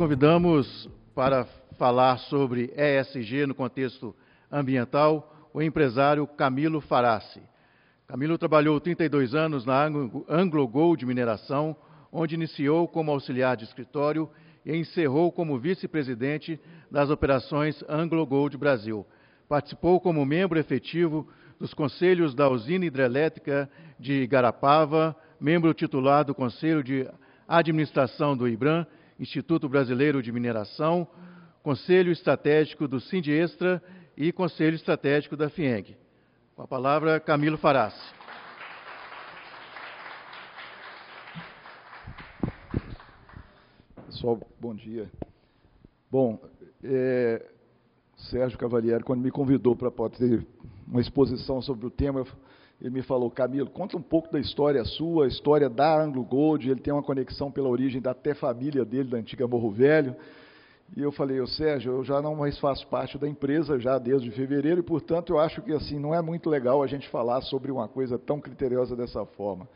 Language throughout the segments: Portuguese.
convidamos para falar sobre ESG no contexto ambiental o empresário Camilo Farassi. Camilo trabalhou 32 anos na Anglo Gold Mineração, onde iniciou como auxiliar de escritório e encerrou como vice-presidente das operações Anglo Gold Brasil. Participou como membro efetivo dos conselhos da usina hidrelétrica de Garapava, membro titular do Conselho de Administração do IBRAM Instituto Brasileiro de Mineração, Conselho Estratégico do Sindiestra e Conselho Estratégico da FIENG. Com a palavra, Camilo Farassi. Pessoal, bom dia. Bom, é, Sérgio Cavalieri, quando me convidou para ter uma exposição sobre o tema, ele me falou, Camilo, conta um pouco da história sua, a história da Anglo Gold, ele tem uma conexão pela origem da até família dele, da antiga Morro Velho. E eu falei, Sérgio, eu já não mais faço parte da empresa já desde fevereiro, e portanto eu acho que assim não é muito legal a gente falar sobre uma coisa tão criteriosa dessa forma.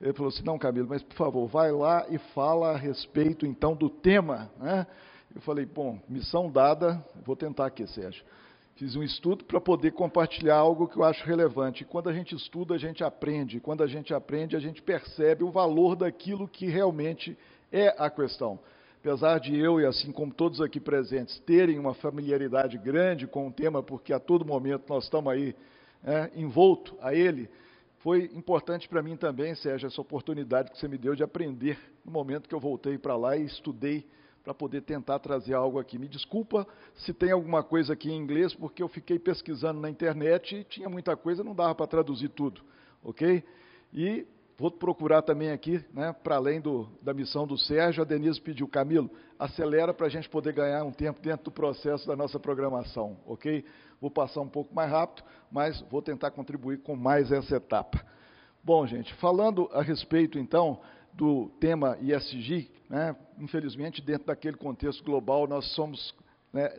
Ele falou assim, não, Camilo, mas por favor, vai lá e fala a respeito então do tema. Né? Eu falei, bom, missão dada, vou tentar aqui, Sérgio. Fiz um estudo para poder compartilhar algo que eu acho relevante. Quando a gente estuda, a gente aprende. Quando a gente aprende, a gente percebe o valor daquilo que realmente é a questão. Apesar de eu e assim como todos aqui presentes terem uma familiaridade grande com o tema, porque a todo momento nós estamos aí é, envolto a ele, foi importante para mim também, Sérgio, essa oportunidade que você me deu de aprender no momento que eu voltei para lá e estudei para poder tentar trazer algo aqui. Me desculpa se tem alguma coisa aqui em inglês, porque eu fiquei pesquisando na internet e tinha muita coisa, não dava para traduzir tudo, ok? E vou procurar também aqui, né, para além do, da missão do Sérgio, a Denise pediu, Camilo, acelera para a gente poder ganhar um tempo dentro do processo da nossa programação, ok? Vou passar um pouco mais rápido, mas vou tentar contribuir com mais essa etapa. Bom, gente, falando a respeito, então, do tema ISG, né, infelizmente, dentro daquele contexto global, nós somos né,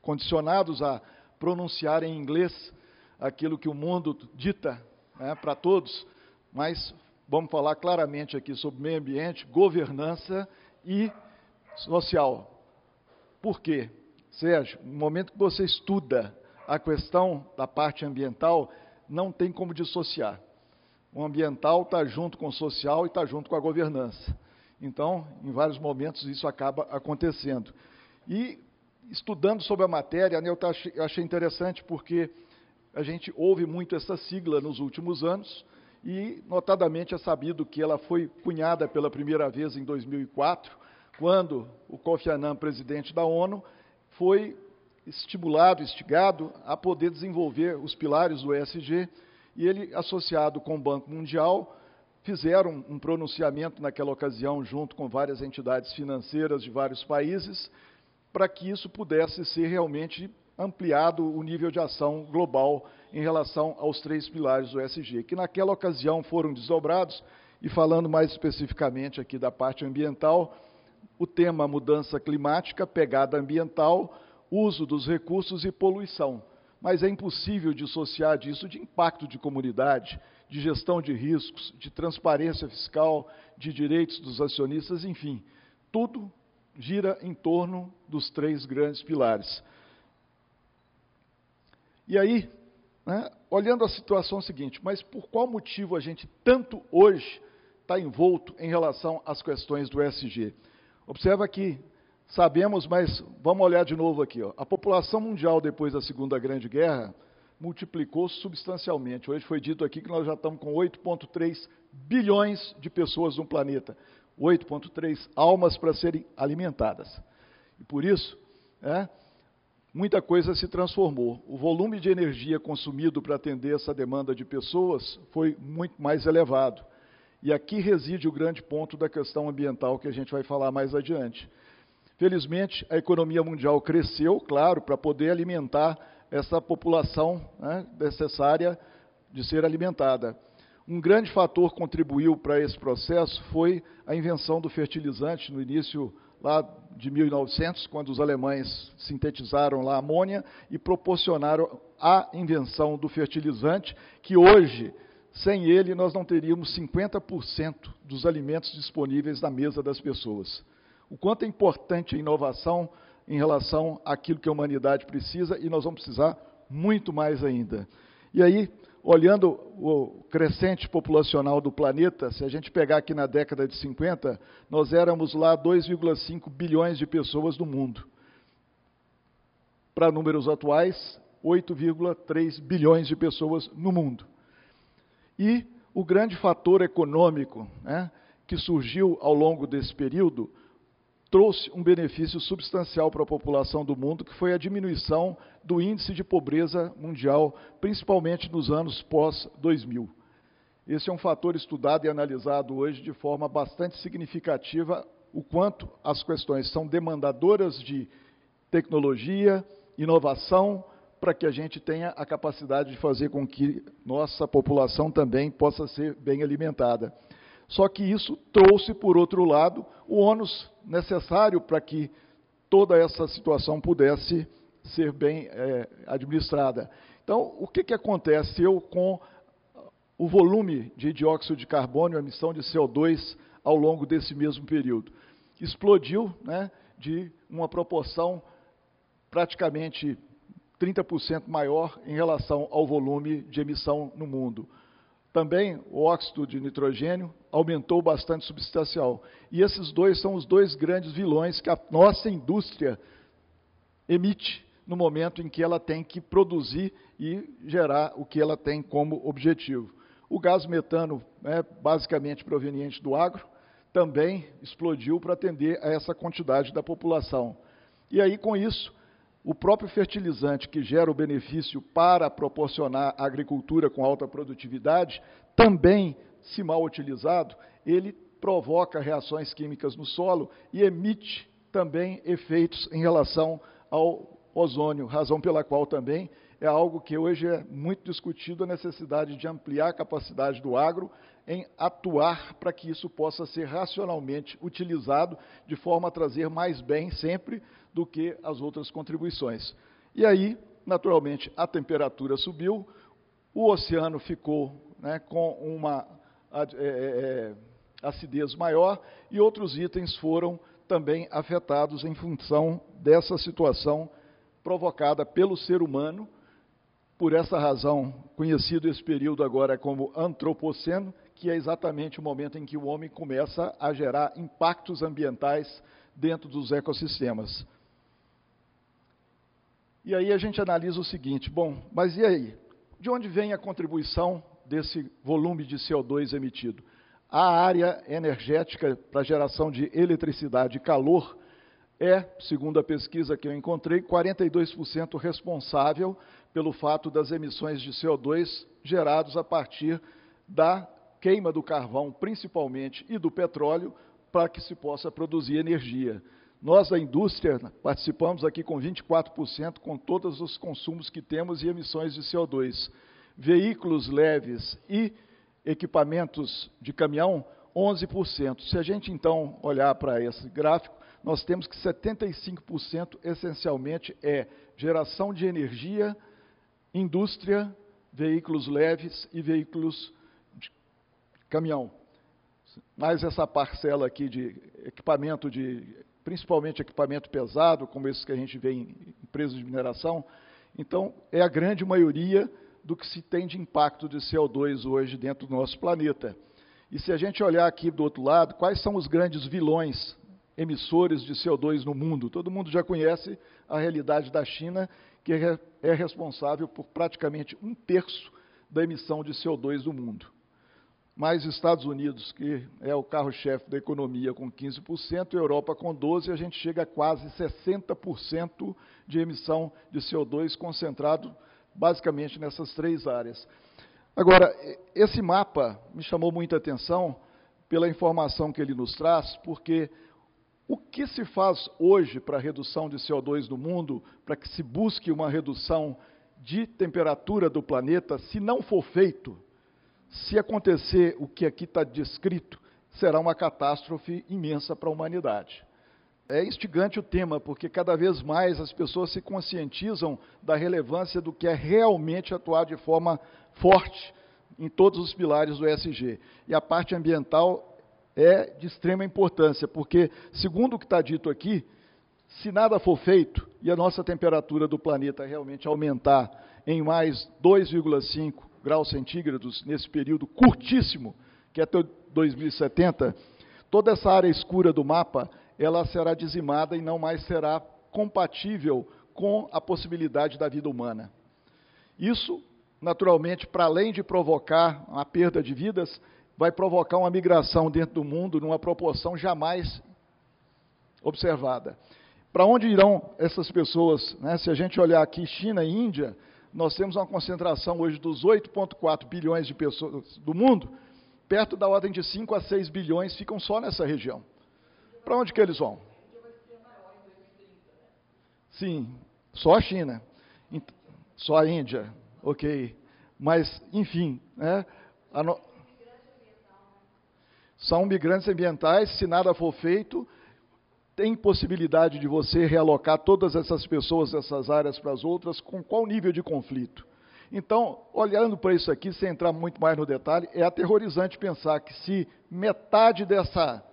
condicionados a pronunciar em inglês aquilo que o mundo dita né, para todos, mas vamos falar claramente aqui sobre meio ambiente, governança e social. Por quê? Sérgio, no momento que você estuda a questão da parte ambiental, não tem como dissociar. O ambiental está junto com o social e está junto com a governança. Então, em vários momentos, isso acaba acontecendo. E, estudando sobre a matéria, né, eu achei interessante porque a gente ouve muito essa sigla nos últimos anos, e, notadamente, é sabido que ela foi cunhada pela primeira vez em 2004, quando o Kofi Annan, presidente da ONU, foi estimulado, instigado a poder desenvolver os pilares do ESG, e ele, associado com o Banco Mundial, fizeram um pronunciamento naquela ocasião, junto com várias entidades financeiras de vários países, para que isso pudesse ser realmente ampliado o nível de ação global em relação aos três pilares do ESG, que naquela ocasião foram desdobrados, e falando mais especificamente aqui da parte ambiental, o tema mudança climática, pegada ambiental, uso dos recursos e poluição mas é impossível dissociar disso de impacto de comunidade, de gestão de riscos, de transparência fiscal, de direitos dos acionistas, enfim, tudo gira em torno dos três grandes pilares. E aí, né, olhando a situação seguinte, mas por qual motivo a gente tanto hoje está envolto em relação às questões do SG? Observa que Sabemos, mas vamos olhar de novo aqui. Ó. A população mundial depois da Segunda Grande Guerra multiplicou substancialmente. Hoje foi dito aqui que nós já estamos com 8,3 bilhões de pessoas no planeta. 8,3 almas para serem alimentadas. E por isso, é, muita coisa se transformou. O volume de energia consumido para atender essa demanda de pessoas foi muito mais elevado. E aqui reside o grande ponto da questão ambiental que a gente vai falar mais adiante. Felizmente, a economia mundial cresceu, claro, para poder alimentar essa população né, necessária de ser alimentada. Um grande fator contribuiu para esse processo foi a invenção do fertilizante no início lá de 1900, quando os alemães sintetizaram lá a amônia e proporcionaram a invenção do fertilizante, que hoje, sem ele, nós não teríamos 50% dos alimentos disponíveis na mesa das pessoas. O quanto é importante a inovação em relação àquilo que a humanidade precisa, e nós vamos precisar muito mais ainda. E aí, olhando o crescente populacional do planeta, se a gente pegar aqui na década de 50, nós éramos lá 2,5 bilhões de pessoas no mundo. Para números atuais, 8,3 bilhões de pessoas no mundo. E o grande fator econômico né, que surgiu ao longo desse período trouxe um benefício substancial para a população do mundo, que foi a diminuição do índice de pobreza mundial, principalmente nos anos pós-2000. Esse é um fator estudado e analisado hoje de forma bastante significativa, o quanto as questões são demandadoras de tecnologia, inovação, para que a gente tenha a capacidade de fazer com que nossa população também possa ser bem alimentada. Só que isso trouxe, por outro lado, o ônus necessário para que toda essa situação pudesse ser bem é, administrada. Então, o que, que aconteceu com o volume de dióxido de carbono, emissão de CO2 ao longo desse mesmo período? Explodiu né, de uma proporção praticamente 30% maior em relação ao volume de emissão no mundo. Também o óxido de nitrogênio aumentou bastante substancial. E esses dois são os dois grandes vilões que a nossa indústria emite no momento em que ela tem que produzir e gerar o que ela tem como objetivo. O gás metano, né, basicamente proveniente do agro, também explodiu para atender a essa quantidade da população. E aí, com isso, o próprio fertilizante que gera o benefício para proporcionar a agricultura com alta produtividade, também, se mal utilizado, ele provoca reações químicas no solo e emite também efeitos em relação ao ozônio, razão pela qual também é algo que hoje é muito discutido a necessidade de ampliar a capacidade do agro em atuar para que isso possa ser racionalmente utilizado de forma a trazer mais bem sempre do que as outras contribuições. E aí, naturalmente, a temperatura subiu, o oceano ficou né, com uma é, é, é, acidez maior e outros itens foram também afetados em função dessa situação provocada pelo ser humano. Por essa razão, conhecido esse período agora como antropoceno, que é exatamente o momento em que o homem começa a gerar impactos ambientais dentro dos ecossistemas. E aí a gente analisa o seguinte: bom, mas e aí? De onde vem a contribuição desse volume de CO2 emitido? A área energética para geração de eletricidade e calor é, segundo a pesquisa que eu encontrei, 42% responsável pelo fato das emissões de CO2 gerados a partir da queima do carvão, principalmente, e do petróleo, para que se possa produzir energia. Nós, da indústria, participamos aqui com 24%, com todos os consumos que temos e emissões de CO2. Veículos leves e equipamentos de caminhão, 11%. Se a gente então olhar para esse gráfico, nós temos que 75% essencialmente é geração de energia, indústria, veículos leves e veículos de caminhão. Mais essa parcela aqui de equipamento de principalmente equipamento pesado, como esses que a gente vê em empresas de mineração. Então, é a grande maioria do que se tem de impacto de CO2 hoje dentro do nosso planeta. E se a gente olhar aqui do outro lado, quais são os grandes vilões emissores de CO2 no mundo? Todo mundo já conhece a realidade da China, que é, responsável por praticamente um terço da emissão de CO2 do mundo mais Estados Unidos, que é o carro-chefe da economia, com 15%, Europa com 12%, a gente chega a quase 60% de emissão de CO2 concentrado basicamente nessas três áreas. Agora, esse mapa me chamou muita atenção pela informação que ele nos traz, porque o que se faz hoje para a redução de CO2 no mundo, para que se busque uma redução de temperatura do planeta, se não for feito, se acontecer o que aqui está descrito, será uma catástrofe imensa para a humanidade. É instigante o tema, porque cada vez mais as pessoas se conscientizam da relevância do que é realmente atuar de forma forte em todos os pilares do ESG. E a parte ambiental é de extrema importância, porque, segundo o que está dito aqui, se nada for feito e a nossa temperatura do planeta realmente aumentar em mais 2,5 graus centígrados nesse período curtíssimo, que é até 2070, toda essa área escura do mapa, ela será dizimada e não mais será compatível com a possibilidade da vida humana. Isso, naturalmente, para além de provocar a perda de vidas, vai provocar uma migração dentro do mundo numa proporção jamais observada. Para onde irão essas pessoas? Né? Se a gente olhar aqui China e Índia, nós temos uma concentração hoje dos 8,4 bilhões de pessoas do mundo, perto da ordem de 5 a 6 bilhões ficam só nessa região. Para onde que eles vão? Sim, só a China. Só a Índia, ok. Mas, enfim, né, no... são migrantes ambientais, se nada for feito, tem possibilidade de você realocar todas essas pessoas dessas áreas para as outras, com qual nível de conflito? Então, olhando para isso aqui, sem entrar muito mais no detalhe, é aterrorizante pensar que se metade dessa,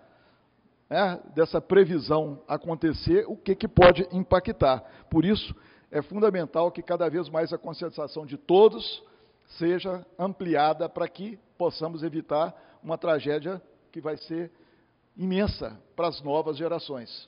né, dessa previsão acontecer, o que, que pode impactar? Por isso, é fundamental que cada vez mais a conscientização de todos seja ampliada para que possamos evitar uma tragédia que vai ser imensa para as novas gerações.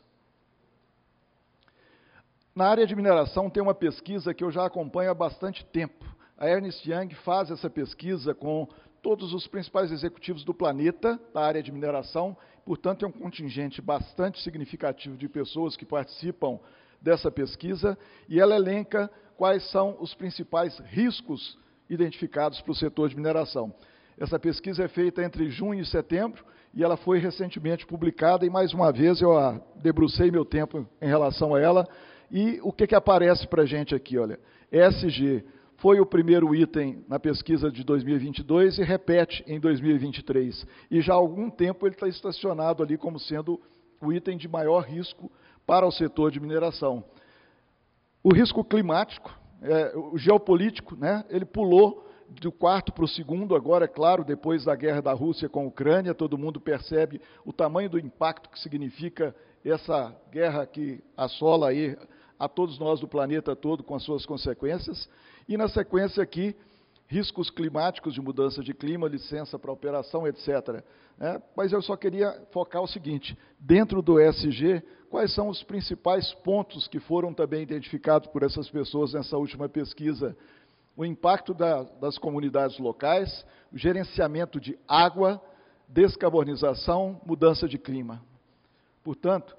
Na área de mineração tem uma pesquisa que eu já acompanho há bastante tempo. A Ernst Young faz essa pesquisa com todos os principais executivos do planeta da área de mineração, portanto, é um contingente bastante significativo de pessoas que participam dessa pesquisa, e ela elenca quais são os principais riscos identificados para o setor de mineração. Essa pesquisa é feita entre junho e setembro e ela foi recentemente publicada, e mais uma vez eu debrucei meu tempo em relação a ela, e o que, que aparece para a gente aqui? Olha, ESG foi o primeiro item na pesquisa de 2022 e repete em 2023. E já há algum tempo ele está estacionado ali como sendo o item de maior risco para o setor de mineração. O risco climático, é, o geopolítico, né, ele pulou do quarto para o segundo, agora, é claro, depois da guerra da Rússia com a Ucrânia, todo mundo percebe o tamanho do impacto que significa essa guerra que assola aí a todos nós do planeta todo com as suas consequências. E na sequência aqui, riscos climáticos de mudança de clima, licença para operação, etc. É, mas eu só queria focar o seguinte: dentro do ESG, quais são os principais pontos que foram também identificados por essas pessoas nessa última pesquisa o impacto da, das comunidades locais, o gerenciamento de água, descarbonização, mudança de clima. Portanto,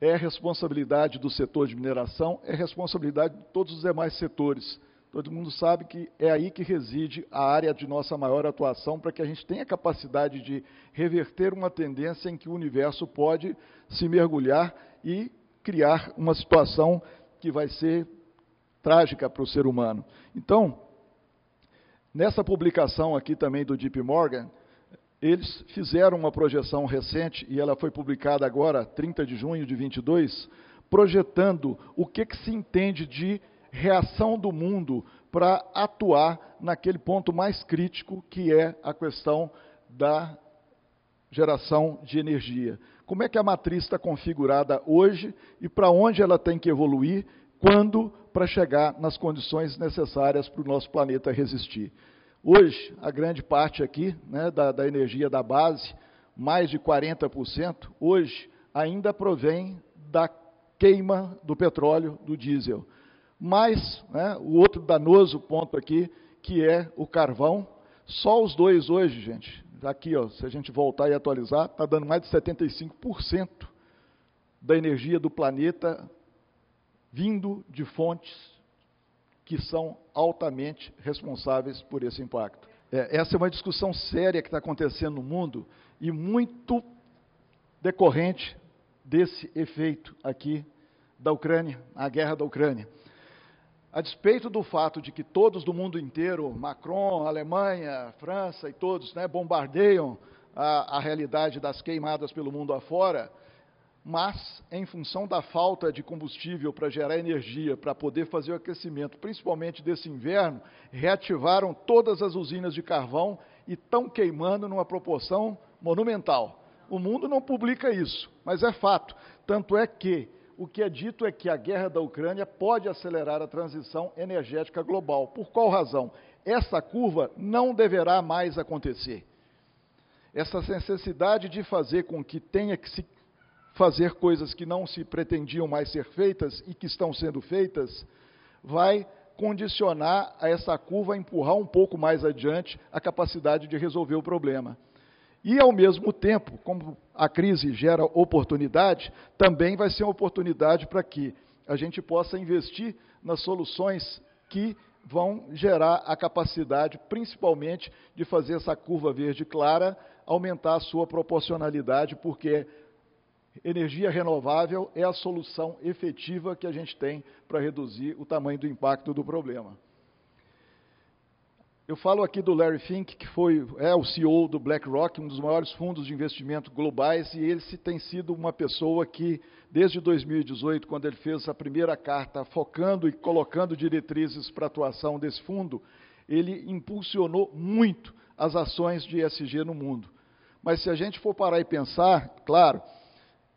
é responsabilidade do setor de mineração, é responsabilidade de todos os demais setores. Todo mundo sabe que é aí que reside a área de nossa maior atuação para que a gente tenha capacidade de reverter uma tendência em que o universo pode se mergulhar e criar uma situação que vai ser trágica para o ser humano. Então, nessa publicação aqui também do Deep Morgan, eles fizeram uma projeção recente, e ela foi publicada agora, 30 de junho de 22, projetando o que, que se entende de reação do mundo para atuar naquele ponto mais crítico, que é a questão da geração de energia. Como é que a matriz está configurada hoje e para onde ela tem que evoluir quando para chegar nas condições necessárias para o nosso planeta resistir. Hoje, a grande parte aqui né, da, da energia da base, mais de 40%, hoje ainda provém da queima do petróleo, do diesel. Mas, né, o outro danoso ponto aqui, que é o carvão, só os dois hoje, gente, aqui, ó, se a gente voltar e atualizar, está dando mais de 75% da energia do planeta vindo de fontes que são altamente responsáveis por esse impacto. É, essa é uma discussão séria que está acontecendo no mundo e muito decorrente desse efeito aqui da Ucrânia, a guerra da Ucrânia. A despeito do fato de que todos do mundo inteiro, Macron, Alemanha, França e todos, né, bombardeiam a, a realidade das queimadas pelo mundo afora, mas em função da falta de combustível para gerar energia, para poder fazer o aquecimento, principalmente desse inverno, reativaram todas as usinas de carvão e estão queimando numa proporção monumental. O mundo não publica isso, mas é fato. Tanto é que o que é dito é que a guerra da Ucrânia pode acelerar a transição energética global. Por qual razão? Essa curva não deverá mais acontecer. Essa necessidade de fazer com que tenha que se fazer coisas que não se pretendiam mais ser feitas e que estão sendo feitas, vai condicionar a essa curva a empurrar um pouco mais adiante a capacidade de resolver o problema. E, ao mesmo tempo, como a crise gera oportunidade, também vai ser uma oportunidade para que a gente possa investir nas soluções que vão gerar a capacidade, principalmente, de fazer essa curva verde clara aumentar a sua proporcionalidade, porque energia renovável é a solução efetiva que a gente tem para reduzir o tamanho do impacto do problema. Eu falo aqui do Larry Fink, que foi, é o CEO do BlackRock, um dos maiores fundos de investimento globais, e ele tem sido uma pessoa que, desde 2018, quando ele fez a primeira carta focando e colocando diretrizes para a atuação desse fundo, ele impulsionou muito as ações de ESG no mundo. Mas se a gente for parar e pensar, claro,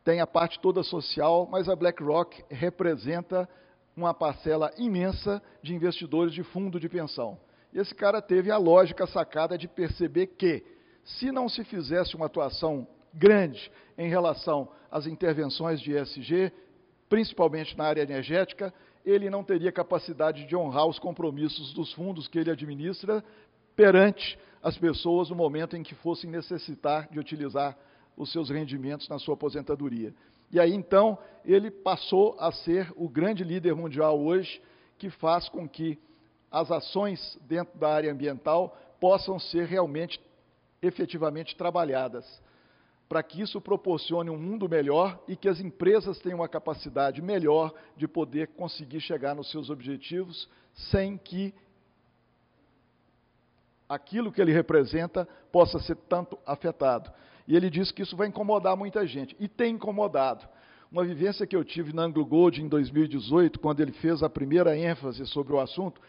tem a parte toda social, mas a BlackRock representa uma parcela imensa de investidores de fundo de pensão. Esse cara teve a lógica sacada de perceber que, se não se fizesse uma atuação grande em relação às intervenções de ESG, principalmente na área energética, ele não teria capacidade de honrar os compromissos dos fundos que ele administra perante as pessoas no momento em que fossem necessitar de utilizar os seus rendimentos na sua aposentadoria. E aí então ele passou a ser o grande líder mundial hoje, que faz com que as ações dentro da área ambiental possam ser realmente, efetivamente trabalhadas, para que isso proporcione um mundo melhor e que as empresas tenham uma capacidade melhor de poder conseguir chegar nos seus objetivos sem que aquilo que ele representa possa ser tanto afetado. E ele disse que isso vai incomodar muita gente. E tem incomodado. Uma vivência que eu tive na Anglo Gold em 2018, quando ele fez a primeira ênfase sobre o assunto,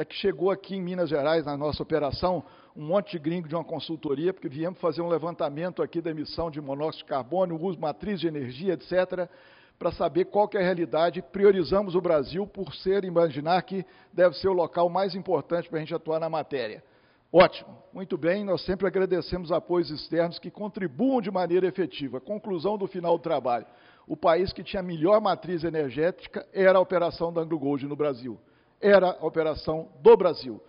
é que chegou aqui em Minas Gerais, na nossa operação, um monte de gringo de uma consultoria, porque viemos fazer um levantamento aqui da emissão de monóxido de carbono, uso matriz de energia, etc., para saber qual que é a realidade. Priorizamos o Brasil por ser, imaginar que deve ser o local mais importante para a gente atuar na matéria. Ótimo, muito bem, nós sempre agradecemos apoios externos que contribuam de maneira efetiva. Conclusão do final do trabalho. O país que tinha a melhor matriz energética era a operação da Anglo Gold no Brasil. Era a operação do Brasil,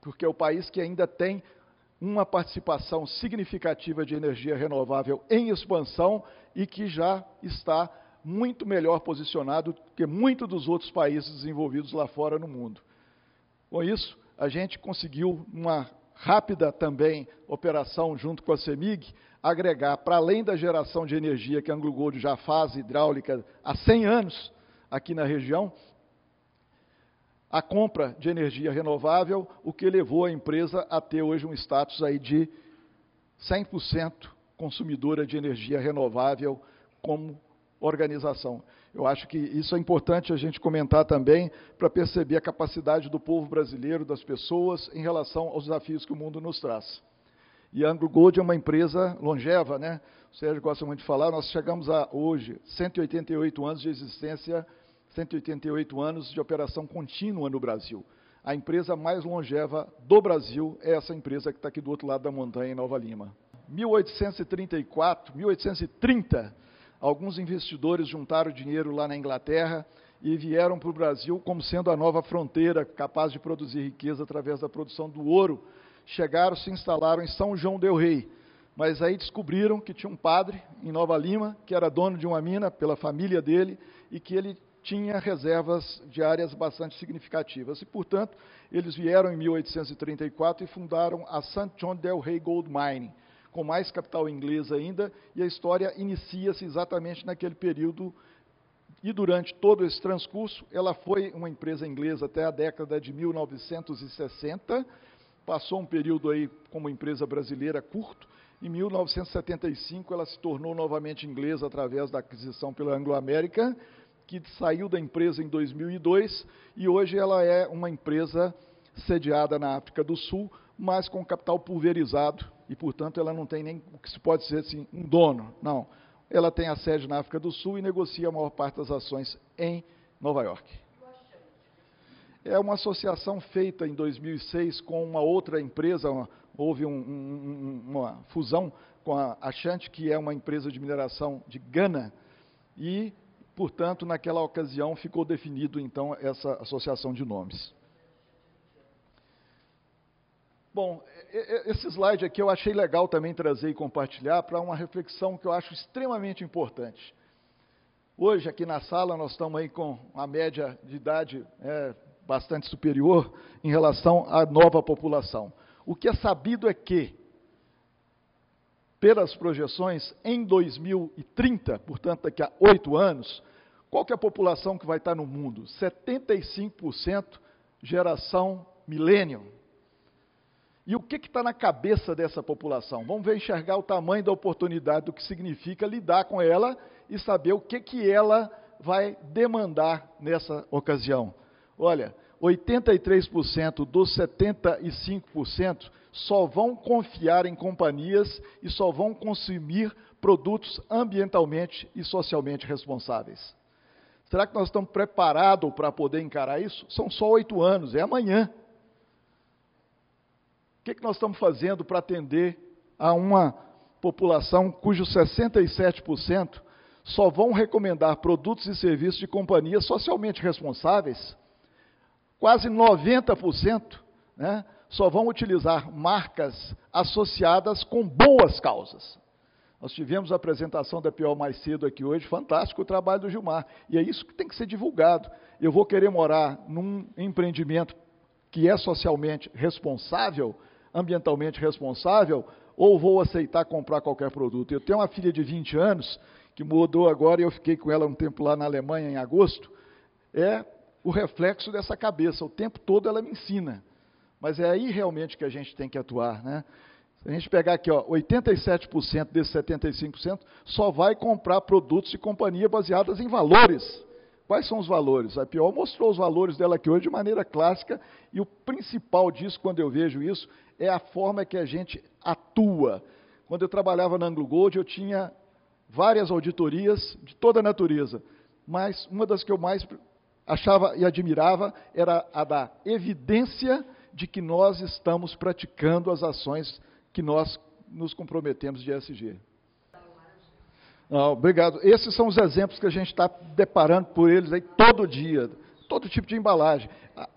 porque é o país que ainda tem uma participação significativa de energia renovável em expansão e que já está muito melhor posicionado que muitos dos outros países desenvolvidos lá fora no mundo. Com isso, a gente conseguiu uma rápida também operação junto com a CEMIG, agregar, para além da geração de energia que a Anglo Gold já faz hidráulica há 100 anos aqui na região, a compra de energia renovável, o que levou a empresa a ter hoje um status aí de 100% consumidora de energia renovável como organização. Eu acho que isso é importante a gente comentar também para perceber a capacidade do povo brasileiro, das pessoas, em relação aos desafios que o mundo nos traz. E a Anglo Gold é uma empresa longeva, né? O Sérgio gosta muito de falar, nós chegamos a hoje 188 anos de existência, 188 anos de operação contínua no Brasil. A empresa mais longeva do Brasil é essa empresa que está aqui do outro lado da montanha, em Nova Lima. 1834, 1830, alguns investidores juntaram dinheiro lá na Inglaterra e vieram para o Brasil como sendo a nova fronteira capaz de produzir riqueza através da produção do ouro. Chegaram, se instalaram em São João del Rei, mas aí descobriram que tinha um padre em Nova Lima, que era dono de uma mina pela família dele e que ele tinha reservas de áreas bastante significativas. E, portanto, eles vieram em 1834 e fundaram a St. John del Rey Gold Mining com mais capital inglês ainda, e a história inicia-se exatamente naquele período. E durante todo esse transcurso, ela foi uma empresa inglesa até a década de 1960, passou um período aí como empresa brasileira curto, em 1975 ela se tornou novamente inglesa através da aquisição pela Anglo-América, que saiu da empresa em 2002 e hoje ela é uma empresa sediada na África do Sul, mas com capital pulverizado e, portanto, ela não tem nem o que se pode dizer assim, um dono. Não. Ela tem a sede na África do Sul e negocia a maior parte das ações em Nova York. É uma associação feita em 2006 com uma outra empresa, uma, houve um, um, uma fusão com a Ashanti, que é uma empresa de mineração de Gana, e, portanto, naquela ocasião ficou definido então essa associação de nomes. Bom, esse slide aqui eu achei legal também trazer e compartilhar para uma reflexão que eu acho extremamente importante. Hoje, aqui na sala, nós estamos aí com uma média de idade é, bastante superior em relação à nova população. O que é sabido é que, pelas projeções, em 2030, portanto, daqui a oito anos, qual que é a população que vai estar no mundo? 75% geração milênio. E o que está na cabeça dessa população? Vamos ver enxergar o tamanho da oportunidade, do que significa lidar com ela e saber o que, que ela vai demandar nessa ocasião. Olha, 83% dos 75% só vão confiar em companhias e só vão consumir produtos ambientalmente e socialmente responsáveis. Será que nós estamos preparados para poder encarar isso? São só oito anos, é amanhã. O que, que nós estamos fazendo para atender a uma população cujo 67% só vão recomendar produtos e serviços de companhias socialmente responsáveis? Quase 90% né, só vão utilizar marcas associadas com boas causas. Nós tivemos a apresentação da Pior mais cedo aqui hoje, fantástico o trabalho do Gilmar. E é isso que tem que ser divulgado. Eu vou querer morar num empreendimento que é socialmente responsável, ambientalmente responsável, ou vou aceitar comprar qualquer produto. Eu tenho uma filha de 20 anos, que mudou agora e eu fiquei com ela um tempo lá na Alemanha em agosto. É o reflexo dessa cabeça. O tempo todo ela me ensina. Mas é aí realmente que a gente tem que atuar. Né? Se a gente pegar aqui, ó, 87% desses 75% só vai comprar produtos de companhia baseadas em valores. Quais são os valores? A Pior mostrou os valores dela aqui hoje de maneira clássica, e o principal disso, quando eu vejo isso, é a forma que a gente atua. Quando eu trabalhava na Anglo Gold, eu tinha várias auditorias de toda a natureza, mas uma das que eu mais achava e admirava era a da evidência de que nós estamos praticando as ações que nós nos comprometemos de ESG. Não, obrigado. Esses são os exemplos que a gente está deparando por eles aí todo dia, todo tipo de embalagem. A,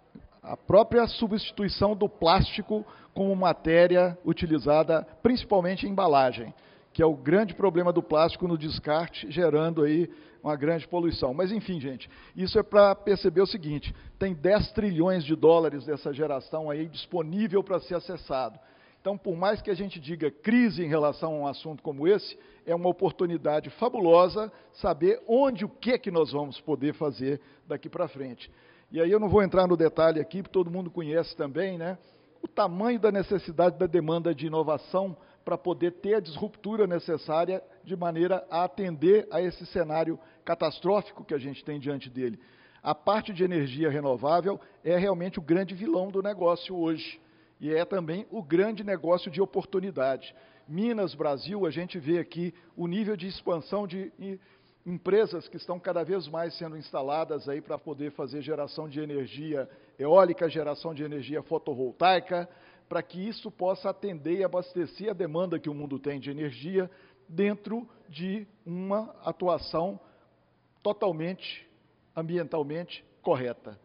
a própria substituição do plástico como matéria utilizada principalmente em embalagem, que é o grande problema do plástico no descarte, gerando aí uma grande poluição. Mas enfim, gente, isso é para perceber o seguinte: tem 10 trilhões de dólares dessa geração aí disponível para ser acessado. Então, por mais que a gente diga crise em relação a um assunto como esse, é uma oportunidade fabulosa saber onde, o que que nós vamos poder fazer daqui para frente. E aí eu não vou entrar no detalhe aqui, porque todo mundo conhece também, né? o tamanho da necessidade da demanda de inovação para poder ter a disruptura necessária de maneira a atender a esse cenário catastrófico que a gente tem diante dele. A parte de energia renovável é realmente o grande vilão do negócio hoje e é também o grande negócio de oportunidade. Minas, Brasil, a gente vê aqui o nível de expansão de empresas que estão cada vez mais sendo instaladas aí para poder fazer geração de energia eólica, geração de energia fotovoltaica, para que isso possa atender e abastecer a demanda que o mundo tem de energia dentro de uma atuação totalmente ambientalmente correta.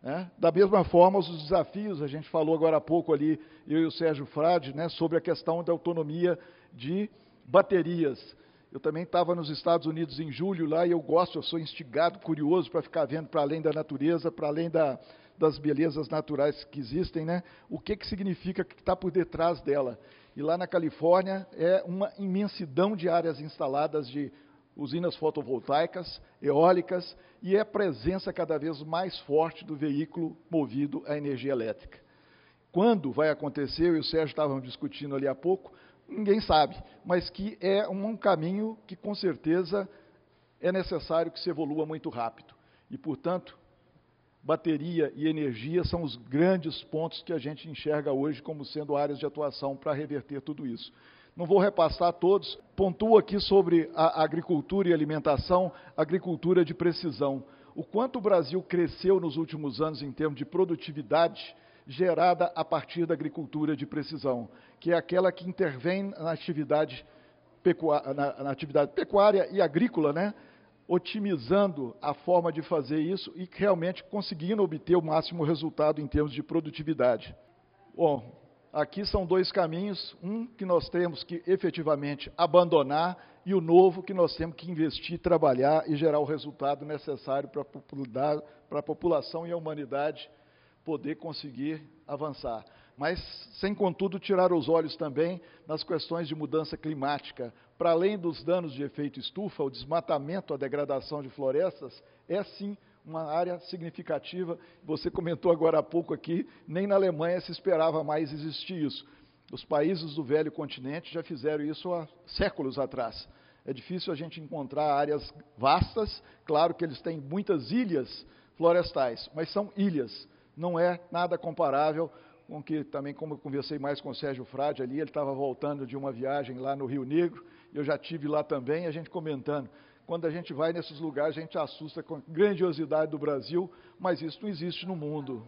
Né? Da mesma forma, os desafios, a gente falou agora há pouco ali, eu e o Sérgio Frade, né, sobre a questão da autonomia de baterias. Eu também estava nos Estados Unidos em julho lá e eu gosto, eu sou instigado, curioso para ficar vendo para além da natureza, para além da, das belezas naturais que existem, né? O que, que significa que está por detrás dela? E lá na Califórnia é uma imensidão de áreas instaladas de usinas fotovoltaicas, eólicas e é a presença cada vez mais forte do veículo movido à energia elétrica. Quando vai acontecer, eu e o Sérgio estávamos discutindo ali há pouco, ninguém sabe, mas que é um caminho que com certeza é necessário que se evolua muito rápido. E, portanto, bateria e energia são os grandes pontos que a gente enxerga hoje como sendo áreas de atuação para reverter tudo isso. Não vou repassar todos, pontuo aqui sobre a agricultura e alimentação, agricultura de precisão. O quanto o Brasil cresceu nos últimos anos em termos de produtividade gerada a partir da agricultura de precisão, que é aquela que intervém na atividade, pecuária, na, na atividade pecuária e agrícola, né? Otimizando a forma de fazer isso e realmente conseguindo obter o máximo resultado em termos de produtividade. Bom, aqui são dois caminhos, um que nós temos que efetivamente abandonar e o novo que nós temos que investir, trabalhar e gerar o resultado necessário para a população e a humanidade poder conseguir avançar. Mas, sem contudo, tirar os olhos também nas questões de mudança climática. Para além dos danos de efeito estufa, o desmatamento, a degradação de florestas é sim uma área significativa. Você comentou agora há pouco aqui, nem na Alemanha se esperava mais existir isso. Os países do velho continente já fizeram isso há séculos atrás. É difícil a gente encontrar áreas vastas, claro que eles têm muitas ilhas florestais, mas são ilhas não é nada comparável com que também, como eu conversei mais com o Sérgio Frade ali, ele estava voltando de uma viagem lá no Rio Negro, eu já tive lá também, a gente comentando. Quando a gente vai nesses lugares, a gente assusta com a grandiosidade do Brasil, mas isso não existe no mundo.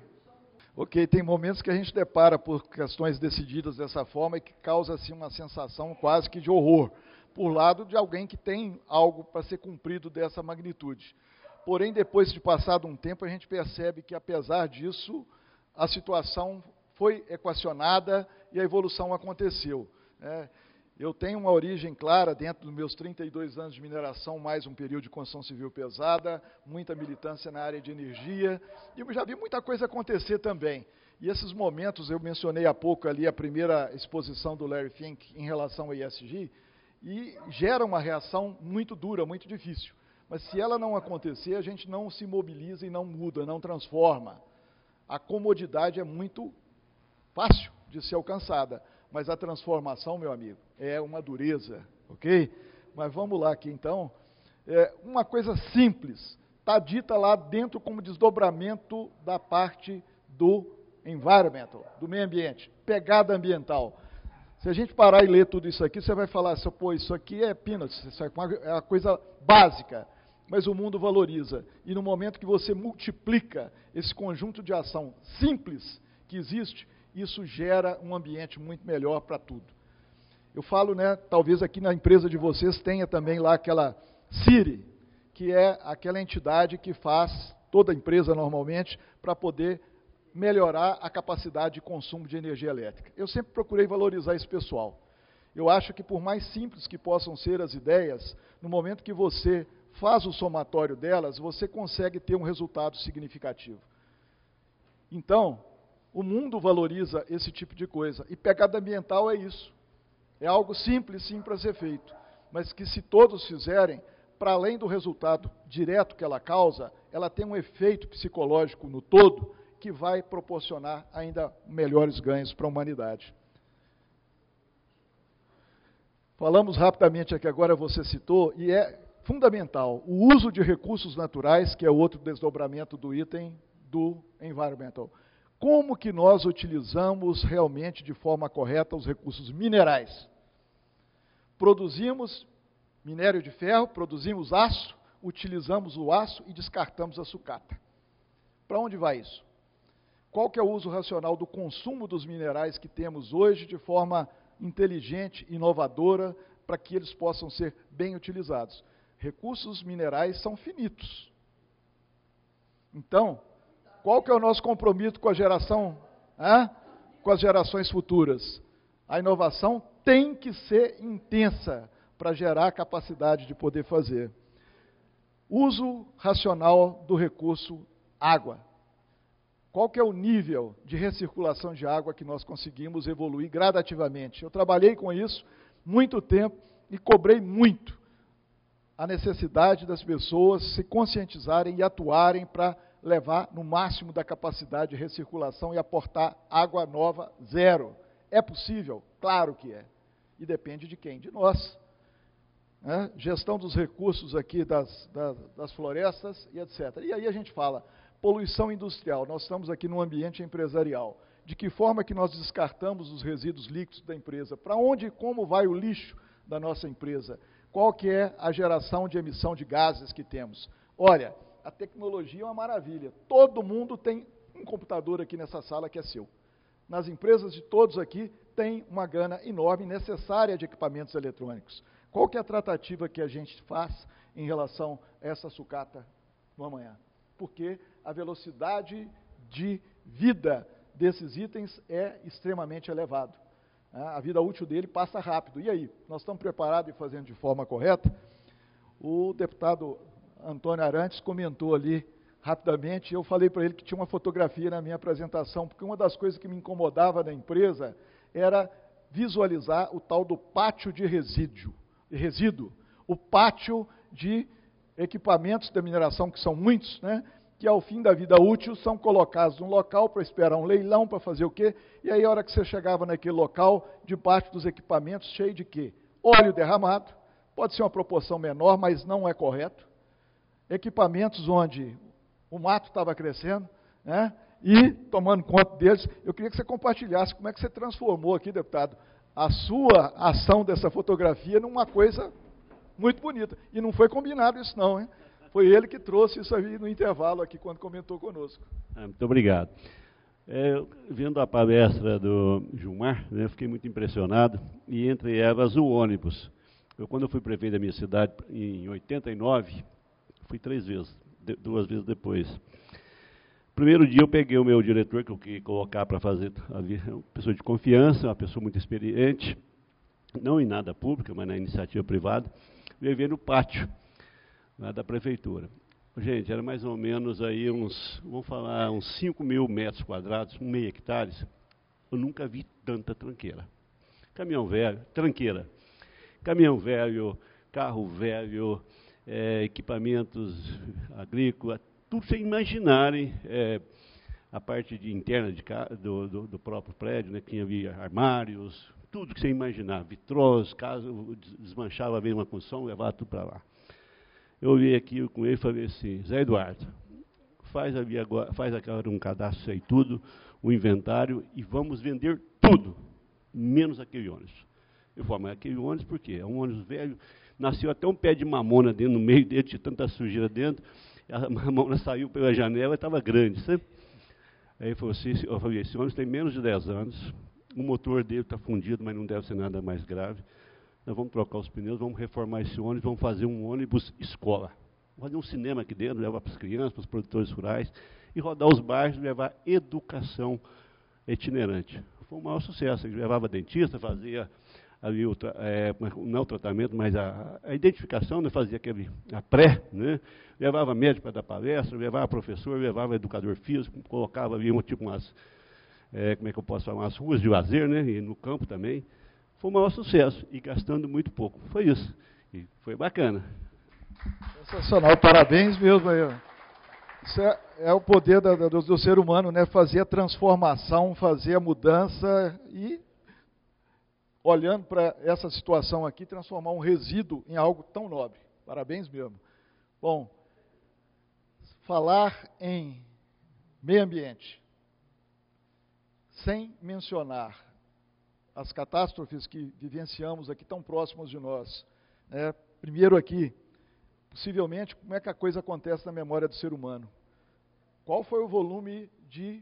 Ok, tem momentos que a gente depara por questões decididas dessa forma e que causa assim, uma sensação quase que de horror, por lado de alguém que tem algo para ser cumprido dessa magnitude. Porém, depois de passado um tempo, a gente percebe que, apesar disso, a situação foi equacionada e a evolução aconteceu. Né? Eu tenho uma origem clara dentro dos meus 32 anos de mineração, mais um período de construção civil pesada, muita militância na área de energia, e eu já vi muita coisa acontecer também. E esses momentos, eu mencionei há pouco ali a primeira exposição do Larry Fink em relação ao ESG, e gera uma reação muito dura, muito difícil. Mas se ela não acontecer, a gente não se mobiliza e não muda, não transforma. A comodidade é muito fácil de ser alcançada, mas a transformação, meu amigo, é uma dureza, ok? Mas vamos lá aqui então. É uma coisa simples, está dita lá dentro como desdobramento da parte do environmental, do meio ambiente, pegada ambiental. Se a gente parar e ler tudo isso aqui, você vai falar, pô, isso aqui é peanuts, isso é uma coisa básica mas o mundo valoriza. E no momento que você multiplica esse conjunto de ação simples que existe, isso gera um ambiente muito melhor para tudo. Eu falo, né, talvez aqui na empresa de vocês tenha também lá aquela Siri, que é aquela entidade que faz, toda empresa normalmente, para poder melhorar a capacidade de consumo de energia elétrica. Eu sempre procurei valorizar esse pessoal. Eu acho que por mais simples que possam ser as ideias, no momento que você faz o somatório delas, você consegue ter um resultado significativo. Então, o mundo valoriza esse tipo de coisa. E pegada ambiental é isso. É algo simples, sim, para ser feito. Mas que se todos fizerem, para além do resultado direto que ela causa, ela tem um efeito psicológico no todo que vai proporcionar ainda melhores ganhos para a humanidade. Falamos rapidamente aqui agora, você citou, e é fundamental, o uso de recursos naturais, que é outro desdobramento do item do environmental. Como que nós utilizamos realmente de forma correta os recursos minerais? Produzimos minério de ferro, produzimos aço, utilizamos o aço e descartamos a sucata. Para onde vai isso? Qual que é o uso racional do consumo dos minerais que temos hoje de forma inteligente, inovadora, para que eles possam ser bem utilizados? recursos minerais são finitos. Então, qual que é o nosso compromisso com a geração, com as gerações futuras? A inovação tem que ser intensa para gerar capacidade de poder fazer. Uso racional do recurso água. Qual que é o nível de recirculação de água que nós conseguimos evoluir gradativamente? Eu trabalhei com isso muito tempo e cobrei muito a necessidade das pessoas se conscientizarem e atuarem para levar no máximo da capacidade de recirculação e aportar água nova zero. É possível? Claro que é. E depende de quem? De nós. Né? Gestão dos recursos aqui das, das, das florestas e etc. E aí a gente fala, Poluição industrial. Nós estamos aqui num ambiente empresarial. De que forma que nós descartamos os resíduos líquidos da empresa? Para onde e como vai o lixo da nossa empresa? Qual que é a geração de emissão de gases que temos? Olha, a tecnologia é uma maravilha. Todo mundo tem um computador aqui nessa sala que é seu. Nas empresas de todos aqui tem uma gana enorme necessária de equipamentos eletrônicos. Qual que é a tratativa que a gente faz em relação a essa sucata no amanhã? Porque a velocidade de vida desses itens é extremamente elevado. Né? A vida útil dele passa rápido. E aí, nós estamos preparados e fazendo de forma correta? O deputado Antônio Arantes comentou ali rapidamente, eu falei para ele que tinha uma fotografia na minha apresentação, porque uma das coisas que me incomodava na empresa era visualizar o tal do pátio de resíduo, resíduo o pátio de equipamentos da mineração, que são muitos, né, que ao fim da vida útil são colocados num local para esperar um leilão, para fazer o quê? E aí a hora que você chegava naquele local, debaixo dos equipamentos, cheio de quê? Óleo derramado, pode ser uma proporção menor, mas não é correto. Equipamentos onde o mato estava crescendo, né? E, tomando conta deles, eu queria que você compartilhasse como é que você transformou aqui, deputado, a sua ação dessa fotografia numa coisa muito bonita. E não foi combinado isso não, hein? Foi ele que trouxe isso aí no intervalo aqui, quando comentou conosco. Ah, muito obrigado. É, vendo a palestra do Gilmar, né, fiquei muito impressionado, e entre elas o ônibus. Eu, quando eu fui prefeito da minha cidade, em 89, fui três vezes, duas vezes depois. Primeiro dia eu peguei o meu diretor, que eu queria colocar para fazer, uma pessoa de confiança, uma pessoa muito experiente, não em nada pública, mas na iniciativa privada, viver no pátio né, da prefeitura. Gente, era mais ou menos aí uns, vamos falar, uns 5 mil metros quadrados, um meio hectares. Eu nunca vi tanta tranqueira. Caminhão velho, tranqueira. Caminhão velho, carro velho, é, equipamentos agrícolas, tudo sem imaginarem. É, a parte de interna de, do, do, do, próprio prédio, né, tinha havia armários, tudo que você imaginar, vitrós, caso desmanchava bem uma construção, levava tudo para lá. Eu olhei aqui com ele e falei assim, Zé Eduardo, faz, agora, faz um cadastro aí tudo, o um inventário, e vamos vender tudo, menos aquele ônibus. Eu falei, mas aquele ônibus por quê? É um ônibus velho, nasceu até um pé de mamona dentro, no meio dele, tinha tanta sujeira dentro, a mamona saiu pela janela e estava grande, sabe? Aí ele falou assim, eu falei, esse ônibus tem menos de 10 anos, o motor dele está fundido, mas não deve ser nada mais grave. Nós vamos trocar os pneus, vamos reformar esse ônibus, vamos fazer um ônibus escola. Vamos fazer um cinema aqui dentro, levar para as crianças, para os produtores rurais, e rodar os bairros, levar educação itinerante. Foi um maior sucesso. Ele levava dentista, fazia ali o, é, não é o tratamento, mas a, a identificação, né, fazia aquele, a pré, né, levava médico para dar palestra, levava professor, levava educador físico, colocava ali tipo umas, é, como é que eu posso falar, umas ruas de lazer, né, e no campo também. Foi o maior sucesso, e gastando muito pouco. Foi isso. E foi bacana. Sensacional, parabéns mesmo aí. Isso é, é o poder da, do, do, ser humano, né? Fazer a transformação, fazer a mudança e, olhando para essa situação aqui, transformar um resíduo em algo tão nobre. Parabéns mesmo. Bom, falar em meio ambiente, sem mencionar as catástrofes que vivenciamos aqui tão próximas de nós. Né? Primeiro aqui, possivelmente, como é que a coisa acontece na memória do ser humano? Qual foi o volume de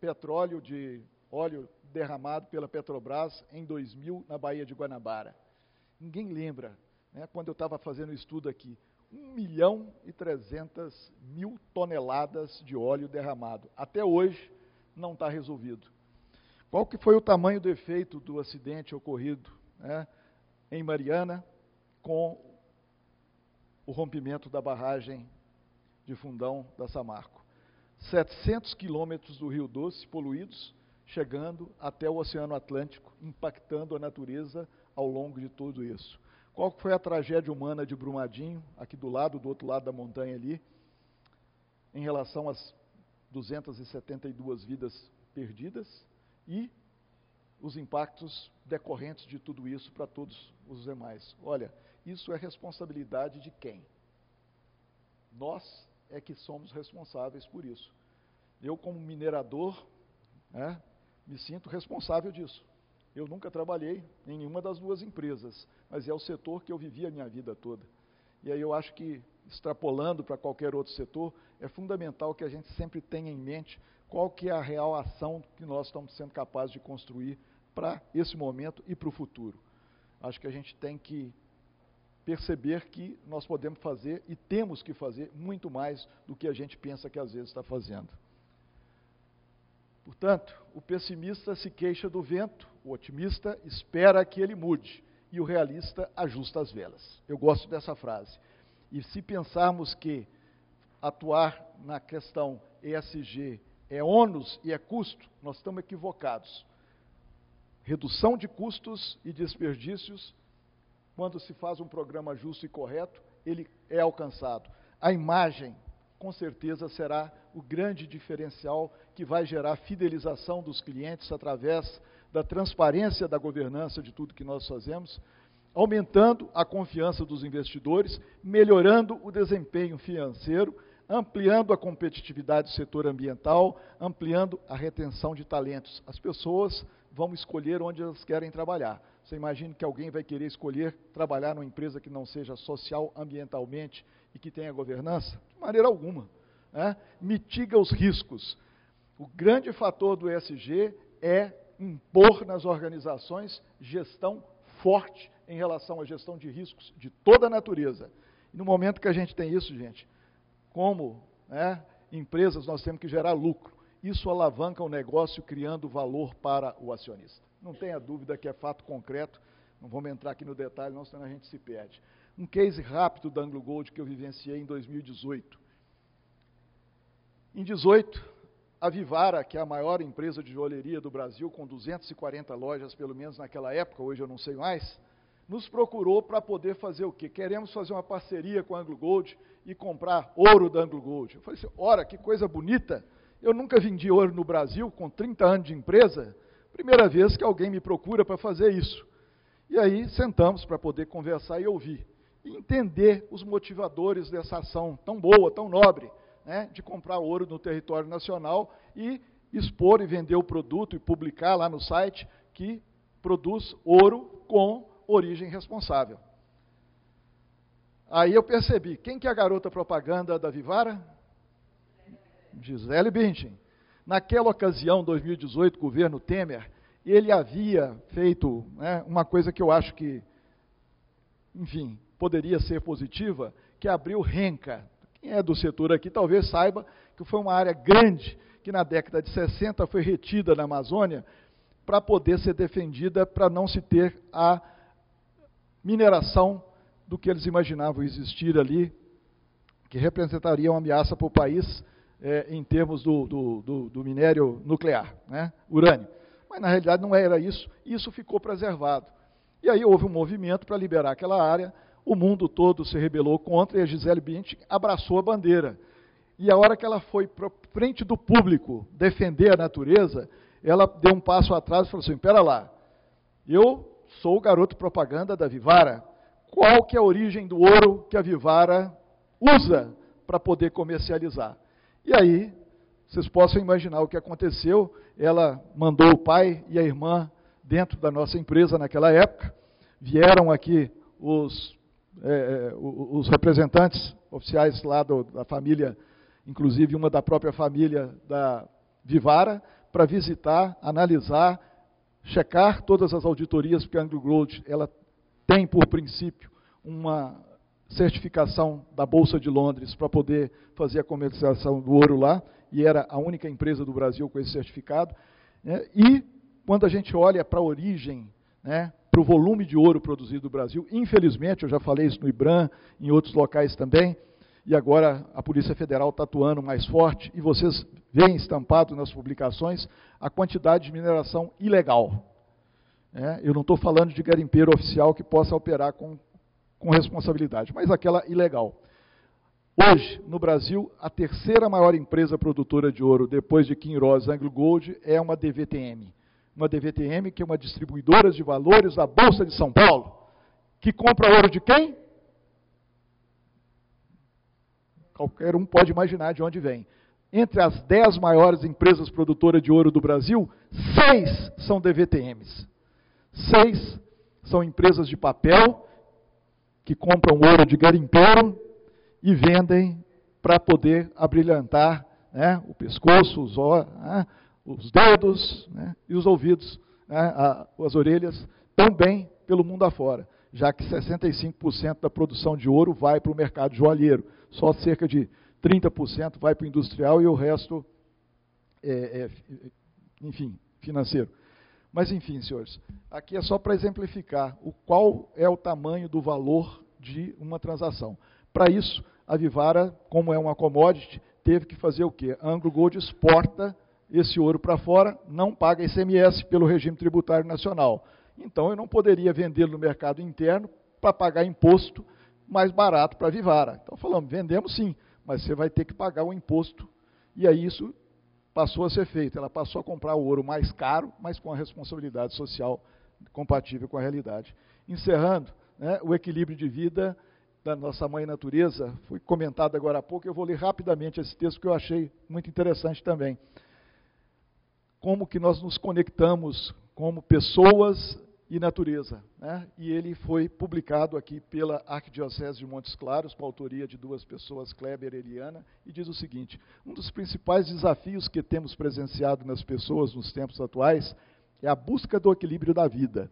petróleo, de óleo derramado pela Petrobras em 2000 na Baía de Guanabara? Ninguém lembra, né? quando eu estava fazendo o estudo aqui. 1 milhão e 300 mil toneladas de óleo derramado. Até hoje não está resolvido. Qual que foi o tamanho do efeito do acidente ocorrido né, em Mariana com o rompimento da barragem de Fundão da Samarco? 700 quilômetros do Rio Doce poluídos, chegando até o Oceano Atlântico, impactando a natureza ao longo de tudo isso. Qual foi a tragédia humana de Brumadinho, aqui do lado, do outro lado da montanha ali, em relação às 272 vidas perdidas e os impactos decorrentes de tudo isso para todos os demais. Olha, isso é responsabilidade de quem? Nós é que somos responsáveis por isso. Eu, como minerador, né, me sinto responsável disso. Eu nunca trabalhei em nenhuma das duas empresas, mas é o setor que eu vivi a minha vida toda. E aí eu acho que, extrapolando para qualquer outro setor, é fundamental que a gente sempre tenha em mente qual que é a real ação que nós estamos sendo capazes de construir para esse momento e para o futuro. Acho que a gente tem que perceber que nós podemos fazer e temos que fazer muito mais do que a gente pensa que às vezes está fazendo. Portanto, o pessimista se queixa do vento, o otimista espera que ele mude e o realista ajusta as velas. Eu gosto dessa frase. E se pensarmos que atuar na questão ESG é ônus e é custo, nós estamos equivocados. Redução de custos e desperdícios, quando se faz um programa justo e correto, ele é alcançado. A imagem, com certeza, será o grande diferencial que vai gerar fidelização dos clientes através da transparência da governança de tudo que nós fazemos, aumentando a confiança dos investidores, melhorando o desempenho financeiro ampliando a competitividade do setor ambiental, ampliando a retenção de talentos. As pessoas vão escolher onde elas querem trabalhar. Você imagina que alguém vai querer escolher trabalhar numa empresa que não seja social, ambientalmente e que tenha governança? De maneira alguma. Né? Mitiga os riscos. O grande fator do ESG é impor nas organizações gestão forte em relação à gestão de riscos de toda a natureza. No momento que a gente tem isso, gente, como né, empresas, nós temos que gerar lucro. Isso alavanca o negócio, criando valor para o acionista. Não tenha dúvida que é fato concreto. Não vamos entrar aqui no detalhe, não, senão a gente se perde. Um case rápido da Anglo Gold que eu vivenciei em 2018. Em 18, a Vivara, que é a maior empresa de joalheria do Brasil, com 240 lojas, pelo menos naquela época, hoje eu não sei mais, nos procurou para poder fazer o quê? Queremos fazer uma parceria com a Anglo Gold e comprar ouro da Anglo Gold. Eu falei assim, ora, que coisa bonita. Eu nunca vendi ouro no Brasil, com 30 anos de empresa. Primeira vez que alguém me procura para fazer isso. E aí sentamos para poder conversar e ouvir. E entender os motivadores dessa ação tão boa, tão nobre, né, de comprar ouro no território nacional e expor e vender o produto e publicar lá no site que produz ouro com origem responsável. Aí eu percebi, quem que é a garota propaganda da Vivara? Gisele Bündchen. Naquela ocasião, 2018, governo Temer, ele havia feito né, uma coisa que eu acho que, enfim, poderia ser positiva, que abriu Renca. Quem é do setor aqui talvez saiba que foi uma área grande que na década de 60 foi retida na Amazônia para poder ser defendida para não se ter a mineração do que eles imaginavam existir ali, que representaria uma ameaça para o país é, em termos do, do, do, do minério nuclear, né, urânio. Mas na realidade não era isso, isso ficou preservado. E aí houve um movimento para liberar aquela área, o mundo todo se rebelou contra e a Gisele Bündchen abraçou a bandeira. E a hora que ela foi para frente do público defender a natureza, ela deu um passo atrás e falou assim: "Espera lá, eu sou o garoto propaganda da Vivara. Qual que é a origem do ouro que a Vivara usa para poder comercializar? E aí, vocês possam imaginar o que aconteceu. Ela mandou o pai e a irmã dentro da nossa empresa naquela época. Vieram aqui os, é, é os representantes oficiais lá do, da família, inclusive uma da própria família da Vivara, para visitar, analisar checar todas as auditorias, porque a Anglo Gold ela tem por princípio uma certificação da Bolsa de Londres para poder fazer a comercialização do ouro lá, e era a única empresa do Brasil com esse certificado. Né? E quando a gente olha para a origem, né, para o volume de ouro produzido no Brasil, infelizmente, eu já falei isso no IBRAM, em outros locais também, e agora a Polícia Federal está atuando mais forte, e vocês veem estampado nas publicações a quantidade de mineração ilegal. É, eu não estou falando de garimpeiro oficial que possa operar com, com responsabilidade, mas aquela ilegal. Hoje, no Brasil, a terceira maior empresa produtora de ouro, depois de Kinross Anglo Gold, é uma DVTM. Uma DVTM que é uma distribuidora de valores da Bolsa de São Paulo, que compra ouro de quem? qualquer um pode imaginar de onde vem. Entre as dez maiores empresas produtoras de ouro do Brasil, seis são DVTMs. Seis são empresas de papel que compram ouro de garimpeiro e vendem para poder abrilhantar né, o pescoço, os, né, os dedos né, e os ouvidos, né, a, as orelhas, também pelo mundo afora, já que 65% da produção de ouro vai para o mercado joalheiro, só cerca de 30% vai para o industrial e o resto, é, é, enfim, financeiro. Mas enfim, senhores, aqui é só para exemplificar o qual é o tamanho do valor de uma transação. Para isso, a Vivara, como é uma commodity, teve que fazer o quê? A Anglo Gold exporta esse ouro para fora, não paga ICMS pelo regime tributário nacional. Então eu não poderia vendê-lo no mercado interno para pagar imposto mais barato para a Vivara. Então falamos, vendemos sim, mas você vai ter que pagar o imposto. E aí isso passou a ser feito. Ela passou a comprar o ouro mais caro, mas com a responsabilidade social compatível com a realidade. Encerrando, né, o equilíbrio de vida da nossa mãe natureza foi comentado agora há pouco. Eu vou ler rapidamente esse texto que eu achei muito interessante também. Como que nós nos conectamos como pessoas e natureza. Né? E ele foi publicado aqui pela Arquidiocese de Montes Claros, com autoria de duas pessoas, Kleber e Eliana, e diz o seguinte: um dos principais desafios que temos presenciado nas pessoas nos tempos atuais é a busca do equilíbrio da vida.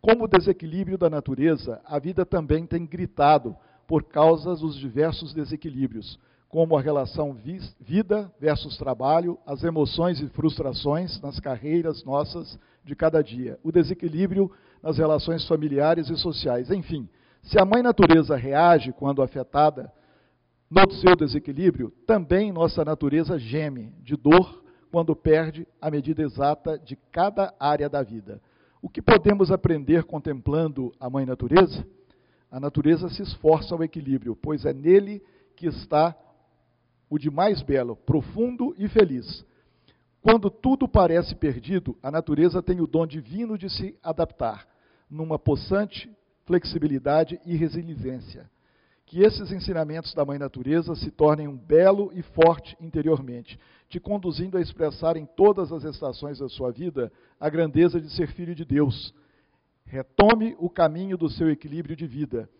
Como o desequilíbrio da natureza, a vida também tem gritado por causa dos diversos desequilíbrios, como a relação vida versus trabalho, as emoções e frustrações nas carreiras nossas de cada dia, o desequilíbrio nas relações familiares e sociais. Enfim, se a mãe natureza reage quando afetada no seu desequilíbrio, também nossa natureza geme de dor quando perde a medida exata de cada área da vida. O que podemos aprender contemplando a mãe natureza? A natureza se esforça ao equilíbrio, pois é nele que está o de mais belo, profundo e feliz. Quando tudo parece perdido, a natureza tem o dom divino de se adaptar, numa possante flexibilidade e resiliência. Que esses ensinamentos da Mãe Natureza se tornem um belo e forte interiormente, te conduzindo a expressar em todas as estações da sua vida a grandeza de ser filho de Deus. Retome o caminho do seu equilíbrio de vida,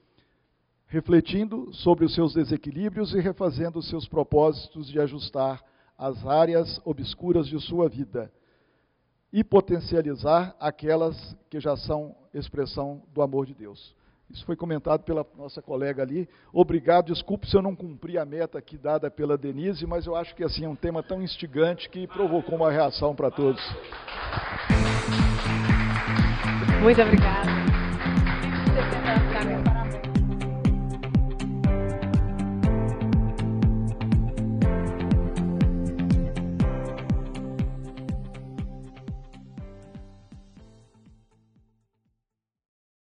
refletindo sobre os seus desequilíbrios e refazendo os seus propósitos de ajustar as áreas obscuras de sua vida e potencializar aquelas que já são expressão do amor de Deus. Isso foi comentado pela nossa colega ali. Obrigado, desculpe se eu não cumpri a meta aqui dada pela Denise, mas eu acho que assim é um tema tão instigante que provocou uma reação para todos. Muito obrigada.